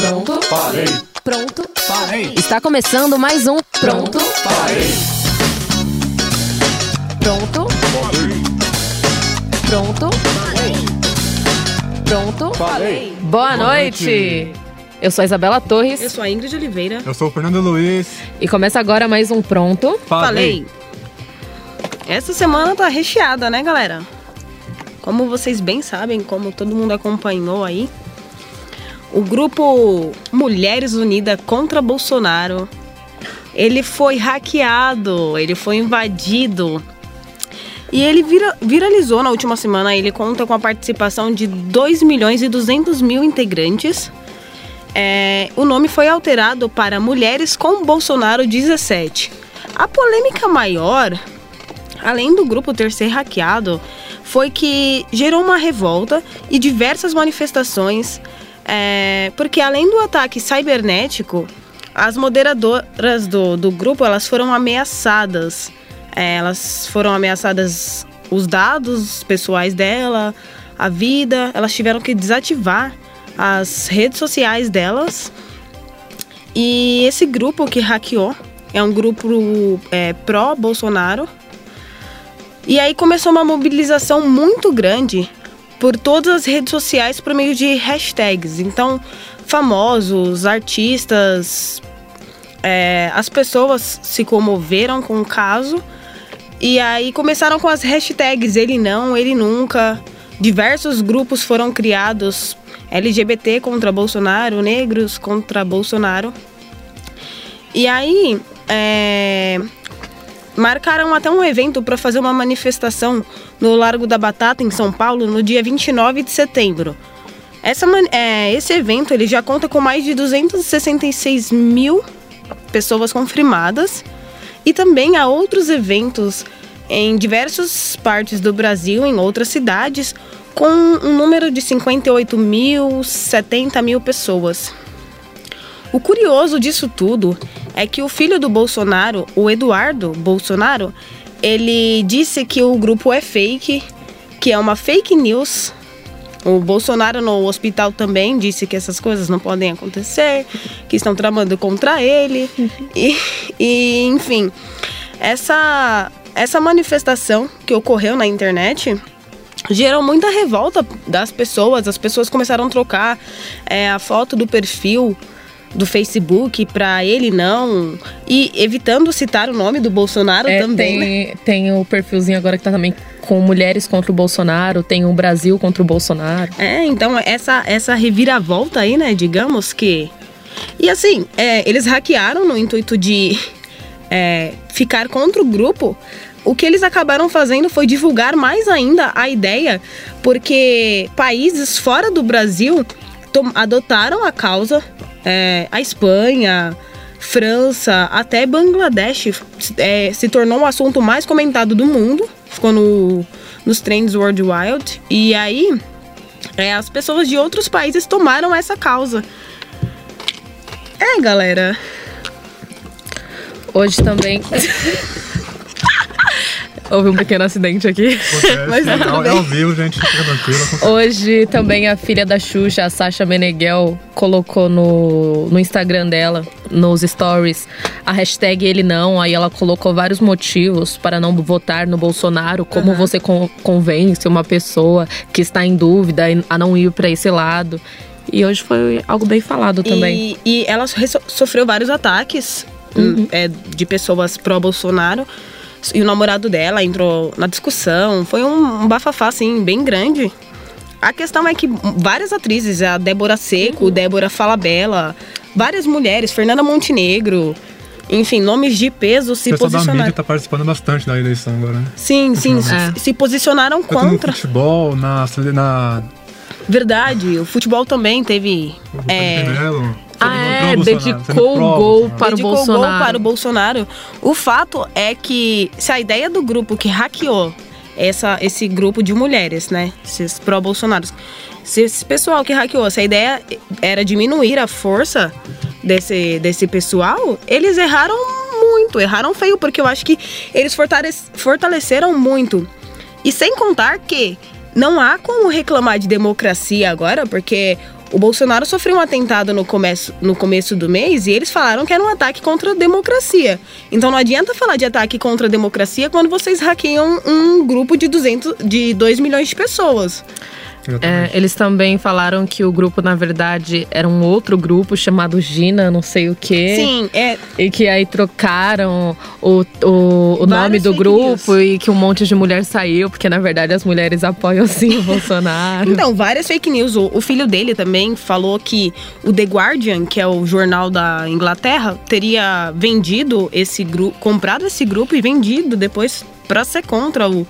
Pronto? Parei. Pronto? Parei. Está começando mais um Pronto? Parei. Pronto? Pronto? Pronto? Parei. Boa noite! Eu sou a Isabela Torres Eu sou a Ingrid Oliveira. Eu sou o Fernando Luiz. e começa agora mais um Pronto. Falei. Essa semana tá recheada, né, galera? Como vocês bem sabem, como todo mundo acompanhou aí, o grupo Mulheres Unidas contra Bolsonaro, ele foi hackeado, ele foi invadido. E ele vira- viralizou na última semana, ele conta com a participação de 2 milhões e 200 mil integrantes. É, o nome foi alterado para Mulheres com Bolsonaro 17. A polêmica maior, além do grupo ter sido hackeado, foi que gerou uma revolta e diversas manifestações, é, porque além do ataque cibernético, as moderadoras do, do grupo elas foram ameaçadas. É, elas foram ameaçadas os dados pessoais dela, a vida. Elas tiveram que desativar as redes sociais delas. E esse grupo que hackeou é um grupo é, pró-Bolsonaro. E aí começou uma mobilização muito grande por todas as redes sociais por meio de hashtags. Então, famosos, artistas, é, as pessoas se comoveram com o caso e aí começaram com as hashtags ele não, ele nunca. Diversos grupos foram criados LGBT contra Bolsonaro, negros contra Bolsonaro. E aí é, marcaram até um evento para fazer uma manifestação no Largo da Batata, em São Paulo, no dia 29 de setembro. Essa, é, esse evento ele já conta com mais de 266 mil pessoas confirmadas e também há outros eventos em diversas partes do Brasil, em outras cidades, com um número de 58 mil, 70 mil pessoas. O curioso disso tudo é que o filho do Bolsonaro, o Eduardo Bolsonaro, ele disse que o grupo é fake, que é uma fake news. O Bolsonaro no hospital também disse que essas coisas não podem acontecer, que estão tramando contra ele. E, e, enfim, essa, essa manifestação que ocorreu na internet gerou muita revolta das pessoas. As pessoas começaram a trocar é, a foto do perfil do Facebook para ele não e evitando citar o nome do Bolsonaro É, também. né? tem, tem o perfilzinho agora que tá também com mulheres contra o Bolsonaro, tem o Brasil contra o Bolsonaro. É, então essa essa reviravolta aí, né, digamos que e assim, é, eles hackearam no intuito de é, ficar contra o grupo. O que eles acabaram fazendo foi divulgar mais ainda a ideia, porque países fora do Brasil adotaram a causa. É, a Espanha, França, até Bangladesh é, se tornou o assunto mais comentado do mundo. Ficou no, nos trends worldwide. E aí, é, as pessoas de outros países tomaram essa causa. É, galera. Hoje também. Houve um pequeno acidente aqui. Acontece, Mas tá é, tudo bem. é ao vivo, gente. Fica tranquilo. Hoje também a filha da Xuxa, a Sasha Meneghel, colocou no, no Instagram dela, nos stories, a hashtag ele não. Aí ela colocou vários motivos para não votar no Bolsonaro, como você con- convence uma pessoa que está em dúvida a não ir para esse lado. E hoje foi algo bem falado também. E, e ela so- sofreu vários ataques hum, é, de pessoas pró-Bolsonaro. E o namorado dela entrou na discussão. Foi um, um bafafá, assim, bem grande. A questão é que várias atrizes, a Débora Seco, Débora Falabella, várias mulheres, Fernanda Montenegro, enfim, nomes de peso se O pessoal da mídia posicionaram. tá participando bastante da eleição agora, né? Sim, sim, se, É. se posicionaram Tanto no contra. futebol, na... na Verdade, o futebol também teve. É, Felipe Melo, Ah, é, dedicou o gol para o dedicou Bolsonaro. gol para o Bolsonaro. O fato é que se a ideia do grupo que hackeou essa, esse grupo de mulheres, né? Esses pró-Bolsonaros. Se esse pessoal que hackeou, se a ideia era diminuir a força desse, desse pessoal, eles erraram muito, erraram feio, porque eu acho que eles fortale- fortaleceram muito. E sem contar que não há como reclamar de democracia agora, porque O Bolsonaro sofreu um atentado no começo, no começo do mês e eles falaram que era um ataque contra a democracia. Então não adianta falar de ataque contra a democracia quando vocês hackeiam um grupo de 200, de 2 milhões de pessoas. É, eles também falaram que o grupo, na verdade, era um outro grupo chamado Gina, não sei o quê. Sim, é. E que aí trocaram o, o, o nome do grupo news. e que um monte de mulher saiu, porque na verdade as mulheres apoiam sim o Bolsonaro. Então, várias fake news. O, o filho dele também falou que o The Guardian, que é o jornal da Inglaterra, teria vendido esse grupo, comprado esse grupo e vendido depois para ser contra o,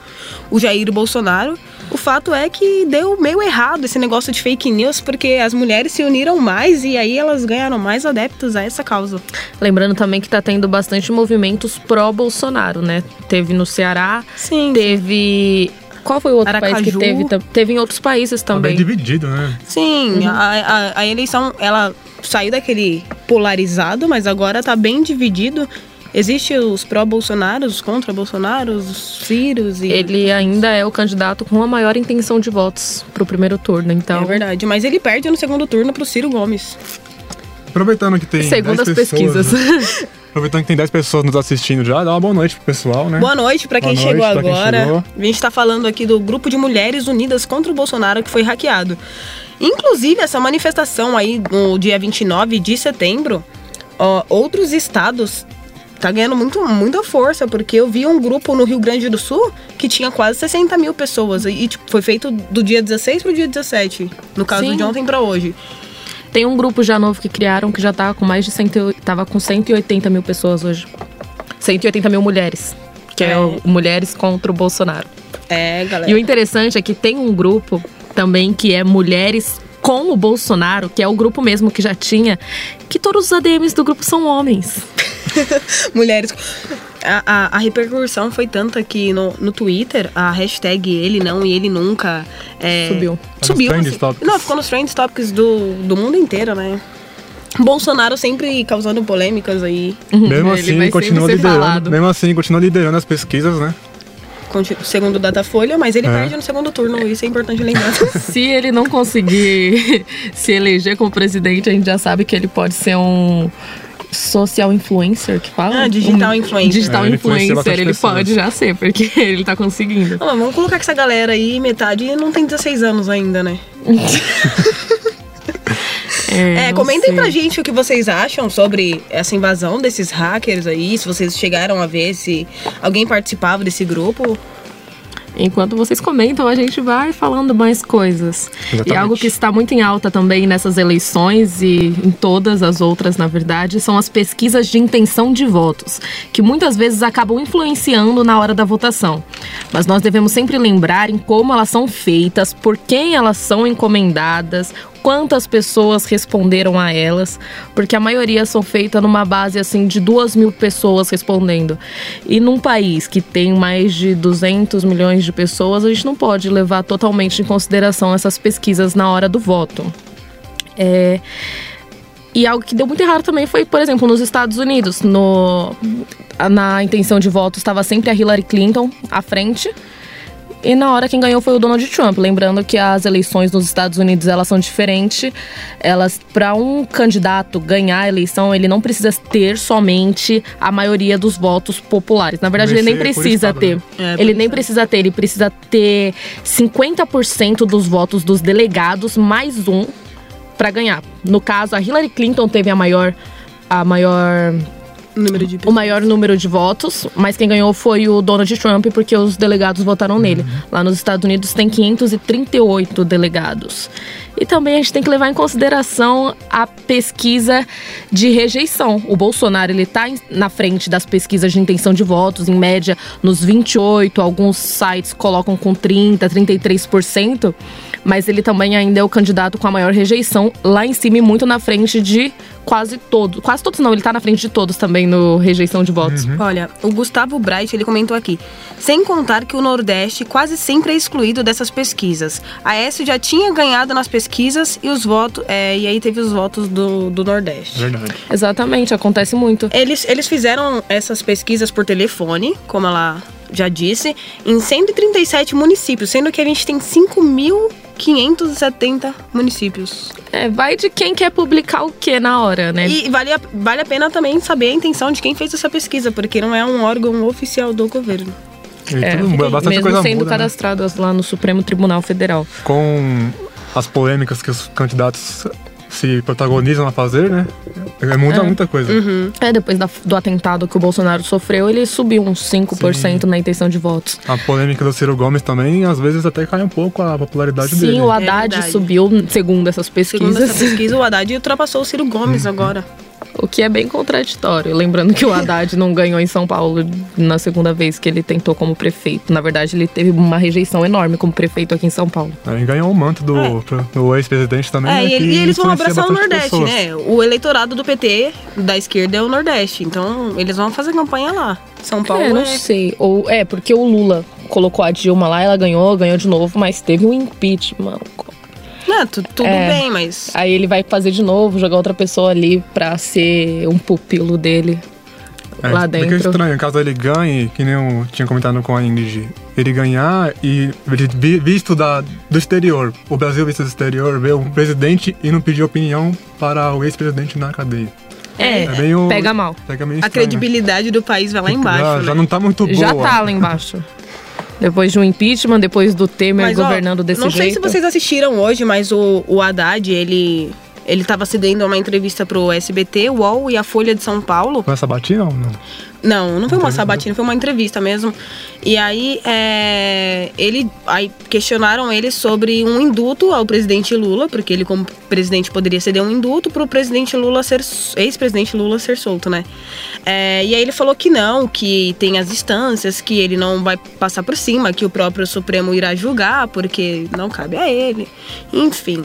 o Jair Bolsonaro. O fato é que deu meio errado esse negócio de fake news, porque as mulheres se uniram mais e aí elas ganharam mais adeptos a essa causa. Lembrando também que tá tendo bastante movimentos pró-Bolsonaro, né? Teve no Ceará, sim, teve qual foi o outro Aracaju. país que teve? Teve em outros países também. Tá bem dividido, né? Sim, uhum. a, a, a, eleição, ela saiu daquele polarizado, mas agora tá bem dividido. Existe os pró-Bolsonaro, os contra-Bolsonaro, os Ciros e... Ele ainda é o candidato com a maior intenção de votos pro primeiro turno, então... É verdade, mas ele perde no segundo turno pro Ciro Gomes. Aproveitando que tem Segundo as pessoas, pesquisas. Né? Aproveitando que tem 10 pessoas nos assistindo já, dá uma boa noite pro pessoal, né? Boa noite para quem, chegou agora. Quem chegou. A gente tá falando aqui do grupo de mulheres unidas contra o Bolsonaro que foi hackeado. Inclusive, essa manifestação aí no dia 29 de setembro, ó, outros estados tá ganhando muito, muita força, porque eu vi um grupo no Rio Grande do Sul que tinha quase 60 mil pessoas. E tipo, foi feito do dia 16 pro dia 17. No caso Sim. de ontem para hoje. Tem um grupo já novo que criaram que já tá com mais de 100, tava com 180 mil pessoas hoje. 180 mil mulheres. Que é, é o Mulheres contra o Bolsonaro. É, galera. E o interessante é que tem um grupo também que é Mulheres com o Bolsonaro, que é o grupo mesmo que já tinha, que todos os ADMs do grupo são homens. Mulheres. A, a, a, repercussão foi tanta que no, no Twitter, a hashtag ele não e ele nunca é, subiu. Subiu. Assim, não, ficou nos trend topics do, do mundo inteiro, né? Bolsonaro sempre causando polêmicas aí. Mesmo assim, continua liderando. Mesmo assim, continua liderando as pesquisas, né? Segundo o Datafolha, mas ele é. perde no segundo turno, isso é importante lembrar. se ele não conseguir se eleger como presidente, a gente já sabe que ele pode ser um social influencer que fala? Ah, digital influencer. Digital é, influencer, ele pode já ser, porque ele tá conseguindo. Ah, vamos colocar que essa galera aí, metade não tem 16 anos ainda, né? É, é comentem sei. pra gente o que vocês acham sobre essa invasão desses hackers aí, se vocês chegaram a ver se alguém participava desse grupo. Enquanto vocês comentam, a gente vai falando mais coisas. Exatamente. E algo que está muito em alta também nessas eleições e em todas as outras, na verdade, são as pesquisas de intenção de votos, que muitas vezes acabam influenciando na hora da votação. Mas nós devemos sempre lembrar em como elas são feitas, por quem elas são encomendadas, quantas pessoas responderam a elas, porque a maioria são feitas numa base assim de duas mil pessoas respondendo. E num país que tem mais de 200 milhões de pessoas, a gente não pode levar totalmente em consideração essas pesquisas na hora do voto. É... E algo que deu muito errado também foi, por exemplo, nos Estados Unidos, no, na intenção de voto estava sempre a Hillary Clinton à frente e na hora quem ganhou foi o Donald Trump. Lembrando que as eleições nos Estados Unidos elas são diferentes. Elas para um candidato ganhar a eleição, ele não precisa ter somente a maioria dos votos populares. Na verdade, ele nem precisa ter. Né? É, ele nem precisa ter, ele precisa ter 50% dos votos dos delegados mais um para ganhar. No caso, a Hillary Clinton teve a maior a maior número de o maior número de votos, mas quem ganhou foi o Donald Trump, porque os delegados votaram uhum. nele. Lá nos Estados Unidos tem 538 delegados. E também a gente tem que levar em consideração a pesquisa de rejeição. O Bolsonaro ele está na frente das pesquisas de intenção de votos, em média nos 28, alguns sites colocam com 30, 33%, mas ele também ainda é o candidato com a maior rejeição lá em cima e muito na frente de quase todos. Quase todos não, ele tá na frente de todos também no rejeição de votos. Uhum. Olha, o Gustavo Bright, ele comentou aqui. Sem contar que o Nordeste quase sempre é excluído dessas pesquisas. A S já tinha ganhado nas pesquisas e os votos. É, e aí teve os votos do, do Nordeste. Verdade. Exatamente, acontece muito. Eles, eles fizeram essas pesquisas por telefone, como ela já disse, em 137 municípios, sendo que a gente tem 5 mil 570 municípios. É, vai de quem quer publicar o que na hora, né? E vale a, vale a pena também saber a intenção de quem fez essa pesquisa, porque não é um órgão oficial do governo. É, tudo, mesmo sendo muda, cadastradas né? lá no Supremo Tribunal Federal. Com as polêmicas que os candidatos se protagonizam a fazer, né? É, muda é. muita coisa. Uhum. É, depois da, do atentado que o Bolsonaro sofreu, ele subiu uns 5% Sim. na intenção de votos. A polêmica do Ciro Gomes também, às vezes, até cai um pouco a popularidade Sim, dele. Sim, o Haddad é subiu, segundo essas pesquisas. Segundo essa pesquisa, o Haddad ultrapassou o Ciro Gomes uhum. agora. O que é bem contraditório. Lembrando que o Haddad não ganhou em São Paulo na segunda vez que ele tentou como prefeito. Na verdade, ele teve uma rejeição enorme como prefeito aqui em São Paulo. Ele ganhou o manto do, é. do ex-presidente também. É, né, e, ele, e, eles vão abraçar o Nordeste, pessoas. né? O eleitorado do PT, da esquerda, é o Nordeste. Então, eles vão fazer campanha lá. São Paulo. É, não é... sei. Ou, é, porque o Lula colocou a Dilma lá, ela ganhou, ganhou de novo, mas teve um impeachment. Não, tu, tudo é, bem, mas. Aí ele vai fazer de novo, jogar outra pessoa ali pra ser um pupilo dele. É, lá dentro. É estranho, caso ele ganhe, que nem eu tinha comentado com a Ingrid, ele ganhar e visto da, do exterior, o Brasil visto do exterior, ver um presidente e não pedir opinião para o ex-presidente na cadeia. É, é meio, pega mal. Pega a credibilidade do país vai lá embaixo. Já, né? já não tá muito boa. Já tá lá embaixo. Depois de um impeachment, depois do Temer mas, governando ó, desse não jeito. Não sei se vocês assistiram hoje, mas o, o Haddad, ele ele estava cedendo uma entrevista pro SBT, UOL e a Folha de São Paulo. Foi essa batina ou não? Não, não foi uma sabatina, foi uma entrevista mesmo. E aí, é, ele, aí questionaram ele sobre um induto ao presidente Lula, porque ele, como presidente, poderia ceder um induto para o presidente Lula ser, ex-presidente Lula ser solto, né? É, e aí ele falou que não, que tem as instâncias, que ele não vai passar por cima, que o próprio Supremo irá julgar, porque não cabe a ele. Enfim.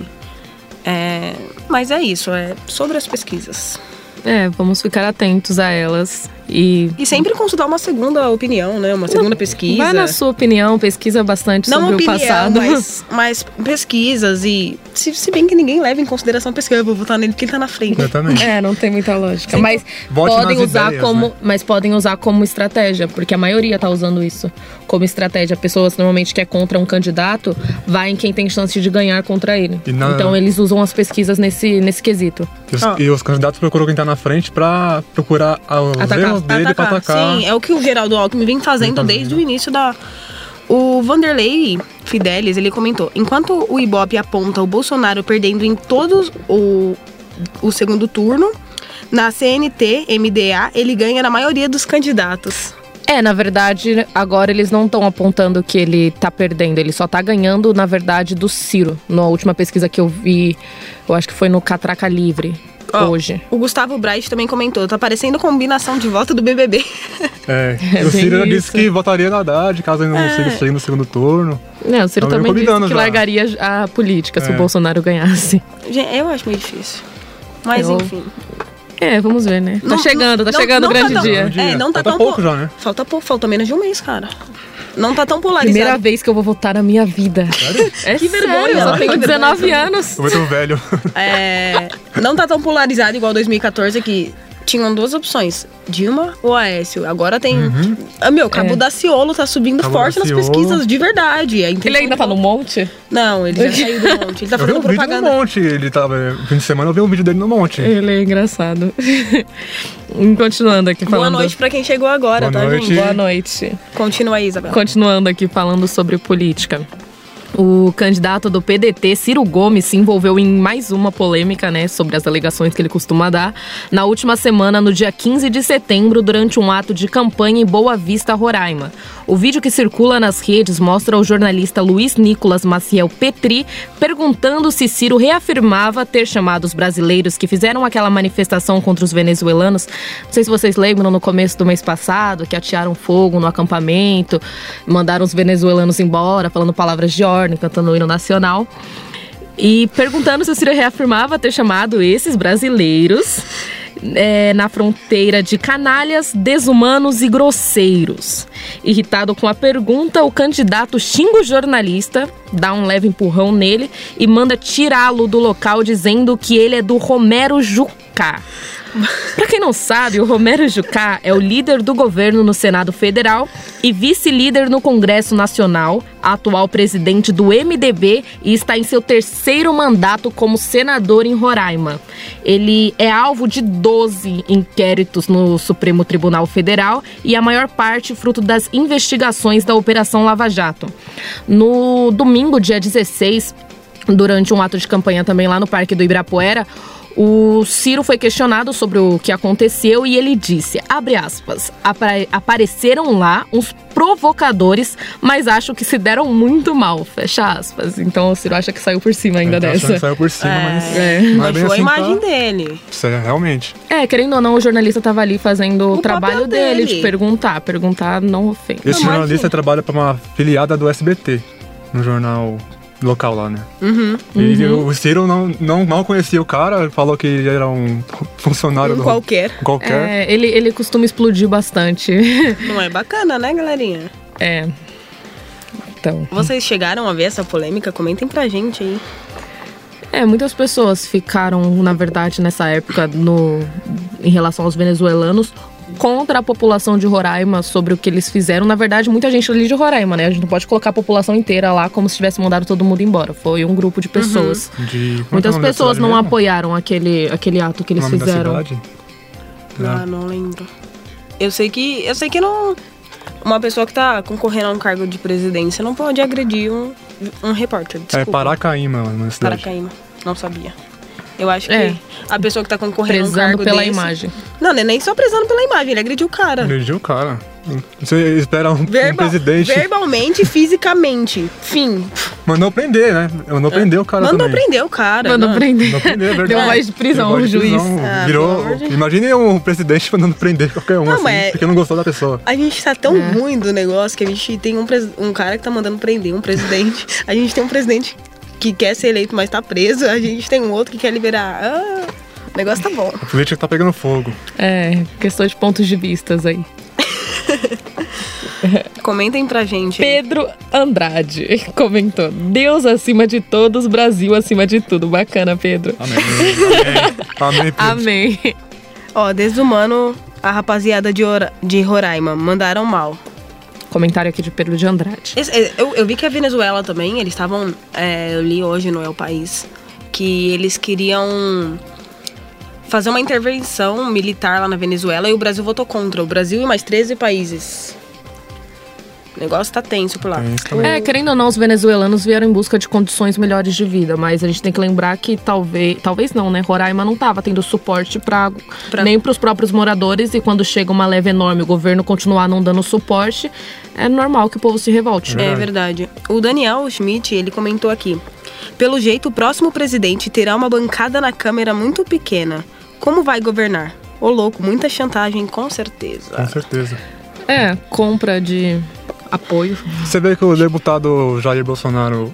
É, mas é isso, é sobre as pesquisas. É, vamos ficar atentos a elas. E, e sempre consultar uma segunda opinião, né? Uma segunda pesquisa. Vai na sua opinião, pesquisa bastante Não sobre opinião, o passado. Mas, mas pesquisas e. Se, se, bem que ninguém leva em consideração a pesquisa, eu vou votar nele porque ele tá na frente. Exatamente. É, não tem muita lógica. Mas podem usar ideias, como. Né? Mas podem usar como estratégia, porque a maioria tá usando isso como estratégia. Pessoas normalmente que é contra um candidato, vai em quem tem chance de ganhar contra ele. Na... Então eles usam as pesquisas nesse, nesse quesito. E os, ah. e os candidatos procuram quem tá na frente pra procurar os Atacar. Erros dele atacar. pra atacar. Sim, é o que o Geraldo Alckmin vem fazendo desde o início da. O Vanderlei Fidelis, ele comentou: enquanto o Ibope aponta o Bolsonaro perdendo em todos o, o segundo turno, na CNT, MDA, ele ganha na maioria dos candidatos. É, na verdade, agora eles não estão apontando que ele tá perdendo, ele só tá ganhando, na verdade, do Ciro. Na última pesquisa que eu vi, eu acho que foi no Catraca Livre. Oh, hoje. O Gustavo Bright também comentou, tá parecendo combinação de voto do BBB. É, é o Ciro já disse que votaria na Haddad, caso ele não é. Ciro no segundo turno. Não, o Ciro então, também disse que já. largaria a política é. se o é. Bolsonaro ganhasse. Gente, eu acho meio difícil. Mas eu... enfim. É, vamos ver, né? Tá não, tá chegando, tá não, chegando o grande tá tão, dia. É, não tá falta tão pouco já, né? Falta pouco, falta menos de um mês, cara. Não tá tão polarizado. Primeira vez que eu vou votar na minha vida. Sério? É que vergonha, eu só tenho 19 anos. Eu tô velho. É, não tá tão polarizado igual 2014 que tinham duas opções: Dilma ou Aécio. Agora tem. Uhum. Ah, meu, Cabo é. Daciolo tá subindo Cabo forte nas pesquisas, de verdade. É ele ainda tá no monte? Não, ele já saiu do monte. Ele tá fazendo eu vi um propaganda. Vídeo no monte. Ele tava. É, fim de semana eu vi um vídeo dele no monte. Ele é engraçado. Continuando aqui falando. Boa noite pra quem chegou agora, Boa tá, noite. gente? Boa noite. Continua aí, Isabel. Continuando aqui falando sobre política. O candidato do PDT, Ciro Gomes, se envolveu em mais uma polêmica, né, sobre as alegações que ele costuma dar, na última semana, no dia 15 de setembro, durante um ato de campanha em Boa Vista, Roraima. O vídeo que circula nas redes mostra o jornalista Luiz Nicolas Maciel Petri perguntando se Ciro reafirmava ter chamado os brasileiros que fizeram aquela manifestação contra os venezuelanos. Não sei se vocês lembram no começo do mês passado que atearam fogo no acampamento, mandaram os venezuelanos embora, falando palavras de ordem, cantando o hino nacional. E perguntando se o Ciro reafirmava ter chamado esses brasileiros é, na fronteira de canalhas, desumanos e grosseiros. Irritado com a pergunta, o candidato xinga o jornalista, dá um leve empurrão nele e manda tirá-lo do local dizendo que ele é do Romero Jucá Jucá. Para quem não sabe, o Romero Jucá é o líder do governo no Senado Federal e vice-líder no Congresso Nacional, atual presidente do MDB e está em seu terceiro mandato como senador em Roraima. Ele é alvo de 12 inquéritos no Supremo Tribunal Federal e a maior parte fruto das investigações da Operação Lava Jato. No domingo, dia 16, durante um ato de campanha também lá no Parque do Ibirapuera, o Ciro foi questionado sobre o que aconteceu e ele disse, abre aspas, apareceram lá uns provocadores, mas acho que se deram muito mal, fecha aspas. Então o Ciro acha que saiu por cima ainda É, tá dessa. que saiu por cima, É. mas. É. Mas bem Manchou a assim, imagem tá- dele. Isso é realmente. É, querendo ou não, o jornalista tava ali fazendo o, O trabalho dele, dele. de perguntar. Perguntar não ofende. Esse Não, jornalista imagina. trabalha pra uma filiada do SBT, no jornal local lá, né? Uhum. E o Ciro não, não mal conhecia o cara, falou que ele era um funcionário Um do. qualquer. Qualquer. É, ele, ele costuma explodir bastante. Não é bacana, né, galerinha? é. Então. Vocês chegaram a ver essa polêmica? Comentem pra gente aí. É, muitas pessoas ficaram, na verdade, nessa época, no, em relação aos venezuelanos, contra a população de Roraima sobre o que eles fizeram. Na verdade, muita gente ali de Roraima, né? A gente não pode colocar a população inteira lá como se tivesse mandado todo mundo embora. Foi um grupo de pessoas. De. como é é Muitas pessoas não mesmo? apoiaram aquele, aquele ato que eles fizeram. cidade? Ah, não lembro. Eu sei que. Eu sei que não. Uma pessoa que tá concorrendo a um cargo de presidência não pode agredir um, um repórter. É Desculpa. Paracaíma, na cidade. Paracaíma. Não sabia. Eu acho É. que a pessoa que tá concorrendo a um Prezando cargo pela desse- imagem. Não, não é nem só prezando pela imagem, ele agrediu o cara. Agrediu o cara. Você espera um, um Verbal- presidente. Verbalmente e fisicamente. Fim. Mandou prender, né? Mandou prender o cara Mandou também. prender o cara. Mandou não. prender. Mandou prender, é verdade. Deu voz de prisão, o juiz. prisão. Ah, Virou. Imagine um presidente mandando prender qualquer um, Não, assim, mas- porque não gostou da pessoa. A gente tá tão É. ruim do negócio que a gente tem um, um cara que tá mandando prender um presidente. A gente tem um presidente que quer ser eleito, mas tá preso. A gente tem um outro que quer liberar. Ah, o negócio tá bom. A política tá pegando fogo. É, questão de pontos de vistas aí. Comentem pra gente. Pedro Andrade comentou: Deus acima de todos, Brasil acima de tudo. Bacana, Pedro. Amém. Amém. Amém. Pedro. Amém. Ó, desumano, a rapaziada de, Ora- de Roraima mandaram mal. Comentário aqui de Pedro de Andrade. É, eu, eu vi que a Venezuela também, eles estavam. é, eu li hoje no El País que eles queriam fazer uma intervenção militar lá na Venezuela e o Brasil votou contra. O Brasil e mais 13 países. O negócio tá tenso por lá. É, querendo ou não, os venezuelanos vieram em busca de condições melhores de vida, mas a gente tem que lembrar que talvez, talvez não, né? Roraima não tava tendo suporte pra, Pra- nem para os próprios moradores e quando chega uma leve enorme, o governo continuar não dando suporte, é normal que o povo se revolte. É verdade. O Daniel Schmidt, ele comentou aqui. Pelo jeito, o próximo presidente terá uma bancada na Câmara muito pequena. Como vai governar? Ô louco, muita chantagem, com certeza. Com certeza. É, compra de apoio. Você vê que o deputado Jair Bolsonaro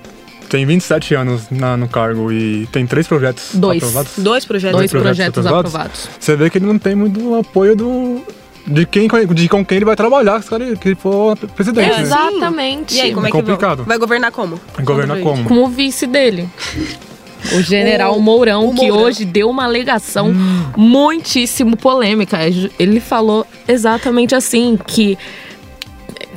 tem 27 anos na- no cargo e tem três projetos Dois. aprovados. Dois projetos. Dois projetos projetos aprovados? aprovados. Você vê que ele não tem muito apoio do de quem de com quem ele vai trabalhar, se ele que for presidente. né? Exatamente. E aí, como é, É que complicado. vai, vai governar como? Governar como? com o vice dele. O general O- Mourão, o que Mourão. hoje deu uma alegação muitíssimo polêmica. Ele falou exatamente assim: que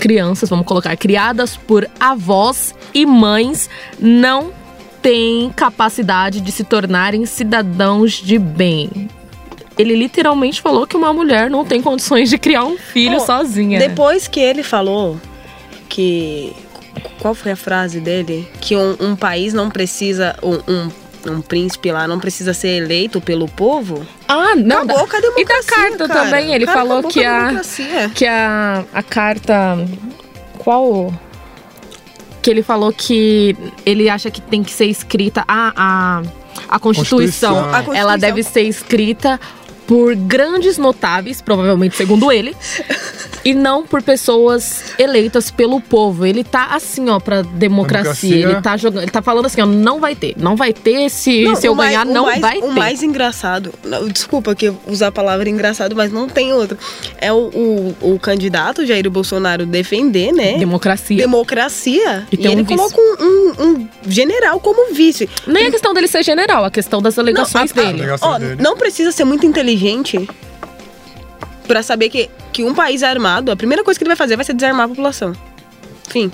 crianças, vamos colocar, criadas por avós e mães não têm capacidade de se tornarem cidadãos de bem. Ele literalmente falou que uma mulher não tem condições de criar um filho Oh, sozinha. Depois que ele falou que. Qual foi a frase dele? Que um, um país não precisa. Um, um, um príncipe lá não precisa ser eleito pelo povo. Ah, não. Acabou com a democracia. E da carta cara. também, ele Cara, falou que a a, democracia. que a, a carta. Qual? Que ele falou que ele acha que tem que ser escrita. A, a, a Constituição, Constituição. A Constituição. ela deve ser escrita por grandes notáveis, provavelmente segundo ele, e não por pessoas eleitas pelo povo. Ele tá assim, ó, pra democracia. Democracia. Ele tá jogando, ele tá falando assim, ó, não vai ter, não vai ter se, Não, se eu o mais- ganhar, o não mais- vai O ter. mais engraçado, não, desculpa que eu usar a palavra engraçado, mas não tem outro. É o, o, o candidato Jair Bolsonaro defender, né? Democracia. Democracia. E E, um ele coloca um, um- um general como vice. Nem a questão dele ser general, a questão das alegações Não, a- a- dele. Alegações Ó, dele. não precisa ser muito inteligente pra saber que, que um país armado, a primeira coisa que ele vai fazer vai ser desarmar a população. Enfim.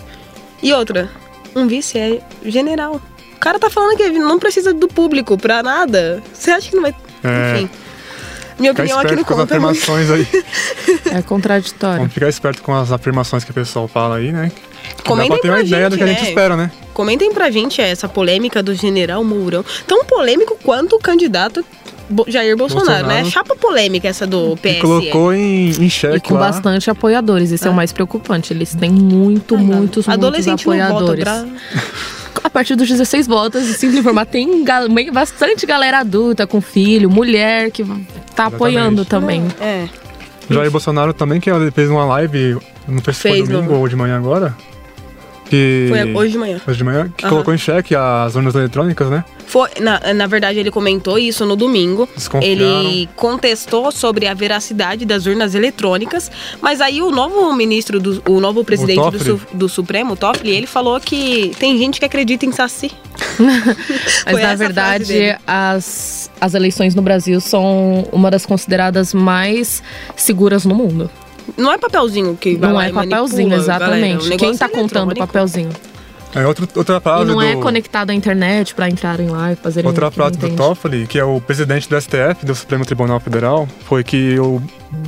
E outra, um vice é general. O cara tá falando que não precisa do público pra nada. Você acha que não vai. É. Enfim. Minha Ficar opinião aqui não conta. é afirmações aí. É contraditório. Vamos ficar esperto com as afirmações que o pessoal fala aí, né? Comentem Dá pra ter uma pra ideia do que a gente, gente né? espera, né? Comentem pra gente essa polêmica do general Mourão. Tão polêmico quanto o candidato Jair Bolsonaro, Bolsonaro. né? Chapa polêmica essa do PS. colocou em, em E xeque com lá. bastante apoiadores, isso é o mais preocupante. Eles têm muito, muitos, muitos Adolescente não vota apoiadores. pra... A partir dos 16 votos, e simples informar, tem bastante galera adulta com filho, mulher que tá apoiando também. É. Jair Bolsonaro também, que fez uma live, não sei se foi domingo não. ou de manhã agora. Que... Foi hoje de manhã. Hoje de manhã, que Aham. colocou em xeque as urnas eletrônicas, né? Foi, na, na verdade, ele comentou isso no domingo. Ele contestou sobre a veracidade das urnas eletrônicas, mas aí o novo ministro, do, o novo presidente do, Toffoli? Su- do Supremo, Toffoli, ele falou que tem gente que acredita em Saci. Mas na verdade, as, as eleições no Brasil são uma das consideradas mais seguras no mundo. Não é papelzinho que vai não é e manipula, papelzinho, galera. exatamente. O negócio Quem tá é contando o papelzinho? É outro, outra E frase não do... é conectado à internet pra entrarem lá e fazerem Outra frase do entende. Toffoli, que é o presidente do STF, do Supremo Tribunal Federal, foi que o,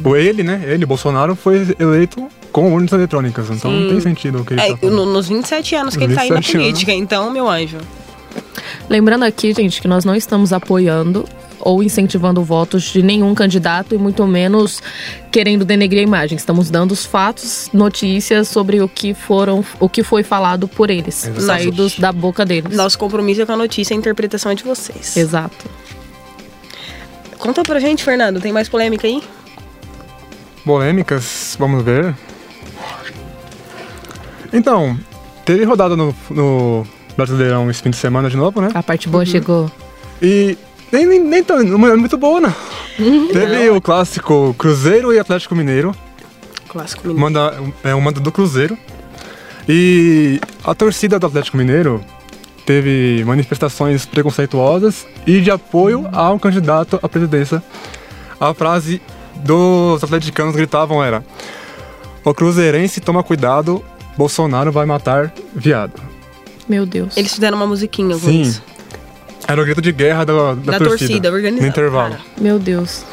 o ele, né, ele, Bolsonaro, foi eleito com urnas eletrônicas. Então não tem sentido o que ele É, tá no- nos 27 anos que ele tá aí na 27 anos. política, então, meu anjo. Lembrando aqui, gente, que nós não estamos apoiando ou incentivando votos de nenhum candidato e muito menos querendo denegrir a imagem. Estamos dando os fatos, notícias sobre o que foram, o que foi falado por eles, Exatamente. saídos da boca deles. Nosso compromisso é com a notícia e a interpretação é de vocês. Exato. Conta pra gente, Fernando, tem mais polêmica aí? Polêmicas, vamos ver. Então, teve rodada no, no Brasileirão esse fim de semana de novo, né? A parte boa chegou. E nem, nem, nem tão, não é muito boa, não. Teve o clássico Cruzeiro e Atlético Mineiro. Clássico menino. manda, é um mando do Cruzeiro. E a torcida do Atlético Mineiro teve manifestações preconceituosas e de apoio ao candidato à presidência. A frase dos atleticanos gritavam era: O cruzeirense toma cuidado, Bolsonaro vai matar viado. Meu Deus. Eles fizeram uma musiquinha com Sim. isso. Era o grito de guerra da, da, Da torcida, organizada. No intervalo. Cara. Meu Deus.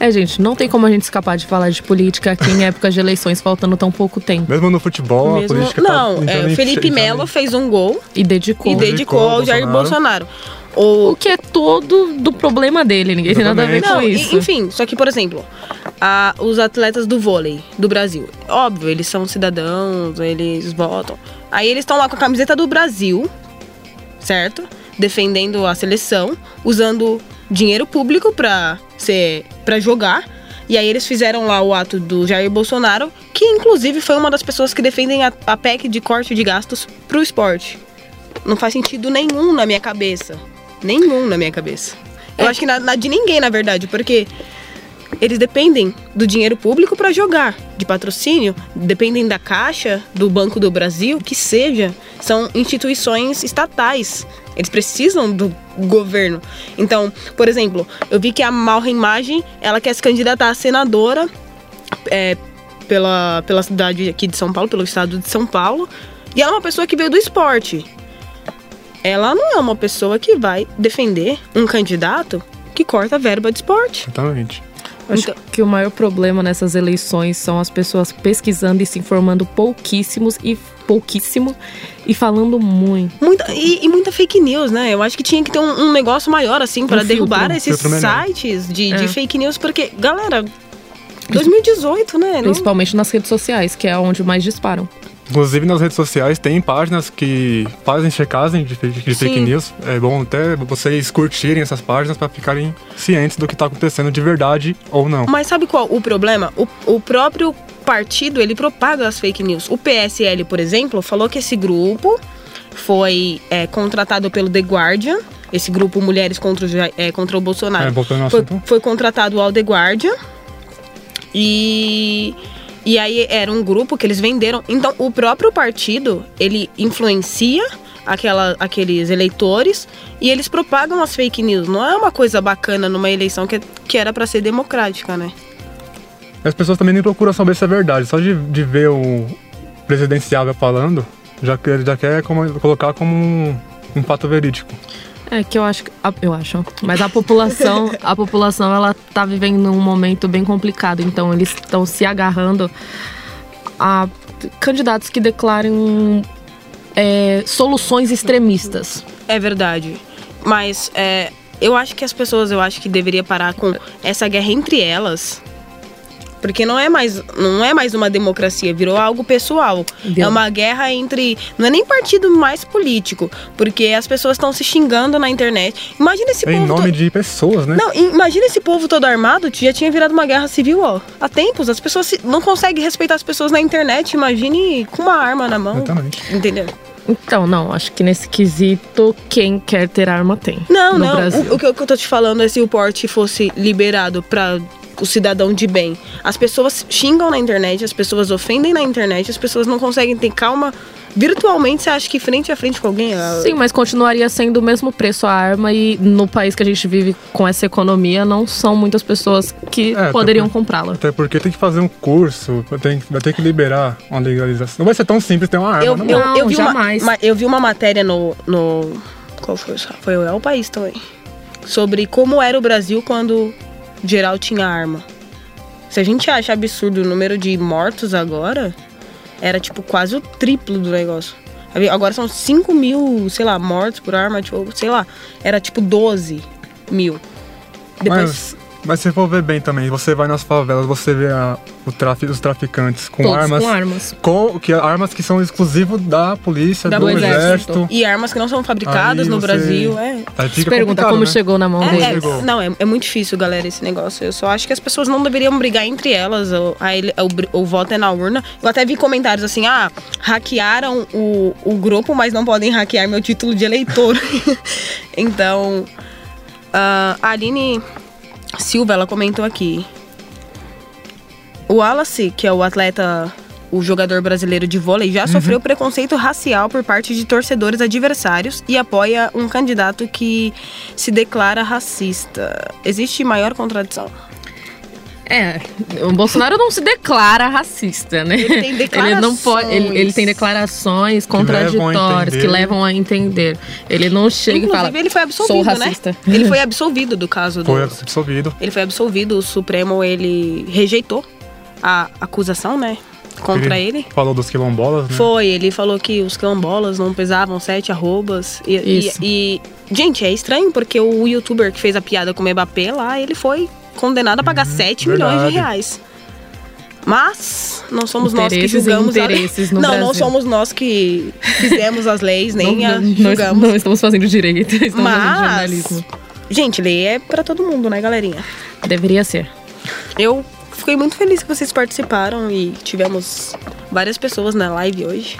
É, gente, não tem como a gente escapar de falar de política aqui em épocas de eleições, faltando tão pouco tempo. Mesmo no futebol, a Mesmo- política Não, tá é, Felipe Melo em- fez um gol E dedicou. e dedicou Dedicou ao Jair Bolsonaro. Bolsonaro. O, O que é todo do problema dele, ninguém tem nada a ver Exatamente. com Não, isso. e- enfim, só que, por exemplo, a- os atletas do vôlei do Brasil, óbvio, eles são cidadãos, eles votam. Aí eles estão lá com a camiseta do Brasil, certo? Defendendo a seleção, usando dinheiro público pra, ser, pra jogar. E aí eles fizeram lá o ato do Jair Bolsonaro, que inclusive foi uma das pessoas que defendem a, a PEC de corte de gastos pro esporte. Não faz sentido nenhum na minha cabeça. Nenhum na minha cabeça. Eu acho que na, na de ninguém, na verdade, porque eles dependem do dinheiro público para jogar, de patrocínio, dependem da Caixa, do Banco do Brasil, que seja. São instituições estatais. Eles precisam do governo. Então, por exemplo, eu vi que a Malra Imagem, ela quer se candidatar a senadora é, pela, pela cidade aqui de São Paulo, pelo estado de São Paulo. E ela é uma pessoa que veio do esporte. Ela não é uma pessoa que vai defender um candidato que corta a verba de esporte. Exatamente. Acho Então- que o maior problema nessas eleições são as pessoas pesquisando e se informando pouquíssimos e pouquíssimo e falando muito. Muita, e, e muita fake news, né? Eu acho que tinha que ter um, um negócio maior, assim, para Um filtro. derrubar esses Filtro melhor. sites de, É. de fake news, porque, galera, 2018, né? Não- Principalmente nas redes sociais, que é onde mais disparam. Inclusive nas redes sociais tem páginas que fazem checagem de, fake- de fake news. É bom até vocês curtirem essas páginas para ficarem cientes do que está acontecendo de verdade ou não. Mas sabe qual o problema? O, o próprio partido, ele propaga as fake news. O PSL, por exemplo, falou que esse grupo foi é, contratado pelo The Guardian, esse grupo Mulheres contra o, é, contra o Bolsonaro. É, foi, foi contratado ao The Guardian e... E aí era um grupo que eles venderam. Então o próprio partido, ele influencia aquela, aqueles eleitores e eles propagam as fake news. Não é uma coisa bacana numa eleição que, que era pra ser democrática, né? As pessoas também nem procuram saber se é verdade. Só de, de ver o presidenciável falando, já, já quer como- colocar como um, um fato verídico. É que eu acho, eu acho, mas a população, a população ela tá vivendo um momento bem complicado, então eles estão se agarrando a candidatos que declarem é, soluções extremistas. É verdade. Mas é, eu acho que as pessoas, eu acho que deveria parar com essa guerra entre elas. Porque não é mais, não é mais uma democracia, virou algo pessoal. Deu. É uma guerra entre. Não é nem partido mais político. Porque as pessoas estão se xingando na internet. Imagina esse É em povo. nome to- de pessoas, né? Não, imagina esse povo todo armado, já tinha virado uma guerra civil, ó. Há tempos, as pessoas se- não conseguem respeitar as pessoas na internet. Imagine com uma arma na mão. Exatamente. Entendeu? Então, não, acho que nesse quesito, quem quer ter arma tem. Não, no não. O, o que eu o que eu tô te falando é se o porte fosse liberado pra o cidadão de bem. As pessoas xingam na internet, as pessoas ofendem na internet, as pessoas não conseguem ter calma. Virtualmente, você acha que frente a frente com alguém. ah, Sim, mas continuaria sendo o mesmo preço a arma e no país que a gente vive com essa economia, não são muitas pessoas que É, poderiam comprá-la. Até porque tem que fazer um curso, tem, vai ter que liberar uma legalização. Não vai ser tão simples ter uma arma, Eu, não. eu, Não, eu vi jamais. Uma, ma- eu vi uma matéria no. no qual foi? Foi o El País também. Sobre como era o Brasil quando geral tinha arma. Se a gente acha absurdo o número de mortos agora, era tipo quase o triplo do negócio. Agora são 5 mil, sei lá, mortos por arma, tipo, sei lá, era tipo 12 mil. Depois, Mas, mas se for ver bem também, você vai nas favelas, você vê a- o trafi- os traficantes com Todos armas. com armas. com- que, armas que são exclusivas da polícia, Da do polícia. exército. e armas que não são fabricadas Aí no você- Brasil, é. Aí fica pergunta como né? chegou na mão É, deles. é, não, é, é muito difícil, galera, esse negócio. Eu só acho que as pessoas não deveriam brigar entre elas. O, a o, o voto é na urna. Eu até vi comentários assim: ah, hackearam o, o grupo, mas não podem hackear meu título de eleitor. então, ah, a Aline Silva, ela comentou aqui. O Wallace, que é o atleta, o jogador brasileiro de vôlei, já sofreu preconceito racial por parte de torcedores adversários e apoia um candidato que se declara racista. Existe maior contradição? É, o Bolsonaro não se declara racista, né? Ele tem Ele não pode, ele, ele tem declarações contraditórias que levam a entender. Ele não chega Inclusive, e fala, ele foi absolvido, sou né? racista. Ele foi absolvido do caso do. Foi absolvido. Ele foi absolvido, o Supremo ele rejeitou a acusação, né? Contra ele. Falou dos quilombolas, né? Foi, ele falou que os quilombolas não pesavam sete arrobas. E, e- Isso. e, gente, é estranho porque o youtuber que fez a piada com o Mbappé lá, ele foi condenado a pagar 7 milhões de verdade. reais. Mas não somos nós que Interesses julgamos a interesses no Não, não Brasil. somos nós que fizemos as leis, nem não, a não, não, julgamos. não estamos fazendo direito, estamos fazendo Mas, jornalismo. gente, lei é pra todo mundo, né, galerinha? Deveria ser. Eu fiquei muito feliz que vocês participaram e tivemos várias pessoas na live hoje.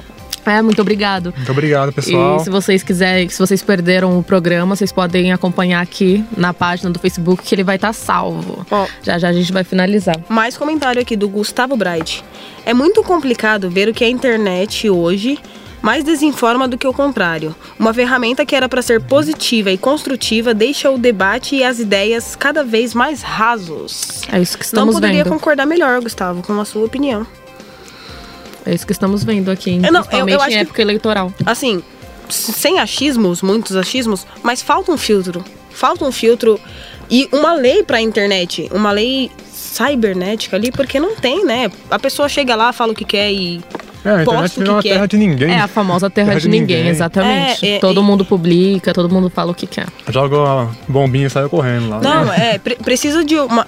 É, muito obrigado. Muito obrigado, pessoal. E se vocês quiserem, se vocês perderam o programa, vocês podem acompanhar aqui na página do Facebook que ele vai estar salvo. Ó, Já já a gente vai finalizar. Mais comentário aqui do Gustavo Bright. É muito complicado ver o que a internet hoje mais desinforma do que o contrário. Uma ferramenta que era para ser positiva e construtiva deixa o debate e as ideias cada vez mais rasos. É isso que Não estamos poderia vendo. concordar melhor, Gustavo, com a sua opinião. É isso que estamos vendo aqui, Eu não- eu- eu principalmente acho em que- época eleitoral. Assim, sem achismos, muitos achismos, mas falta um filtro. Falta um filtro e uma lei para a internet, uma lei cibernética ali, porque não tem, né? A pessoa chega lá, fala o que quer e É, a internet posta o virou uma que quer. terra de ninguém. É a famosa terra, Terra de, de ninguém, ninguém. exatamente. É, é, todo e- mundo publica, todo mundo fala o que quer. Joga a bombinha e sai correndo lá. Não, é, pre- precisa de uma.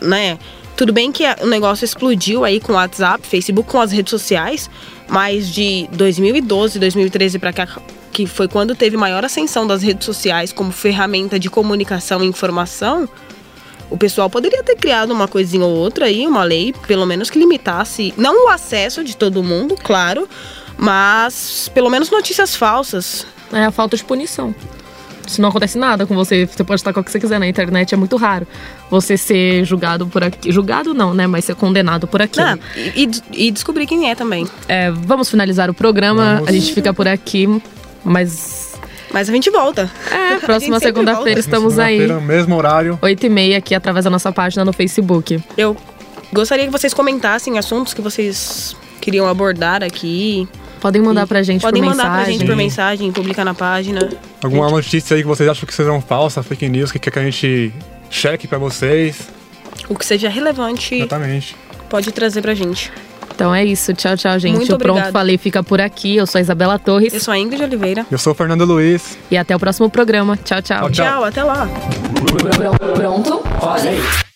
Né? Tudo bem que o negócio explodiu aí com o WhatsApp, Facebook, com as redes sociais, mas de 2012, 2013 para cá, que foi quando teve maior ascensão das redes sociais como ferramenta de comunicação e informação, o pessoal poderia ter criado uma coisinha ou outra aí, uma lei, pelo menos que limitasse, não o acesso de todo mundo, claro, mas pelo menos notícias falsas. É a falta de punição. Se não acontece nada com você, você pode estar com o que você quiser na internet, é muito raro você ser julgado por aqui. Julgado não, né? Mas ser condenado por aqui. Não, e, e, descobrir quem é também. É, vamos finalizar o programa. Vamos. A gente fica por aqui, mas mas a gente volta. É, próxima segunda-feira estamos segunda aí. Mesmo horário. 8 e meia aqui através da nossa página no Facebook. Eu gostaria que vocês comentassem assuntos que vocês queriam abordar aqui. Podem mandar pra gente Podem por mandar mensagem. pra gente por mensagem, publicar na página. Alguma gente... notícia aí que vocês acham que serão falsas, fake news, que quer que a gente cheque pra vocês. O que seja relevante. Exatamente. Pode trazer pra gente. Então é isso. Tchau, tchau, gente. Muito o Pronto Falei fica por aqui. Eu sou a Isabela Torres. Eu sou a Ingrid Oliveira. Eu sou o Fernando Luiz. E até o próximo programa. Tchau, tchau. Tchau, tchau até lá. Pronto? Falei.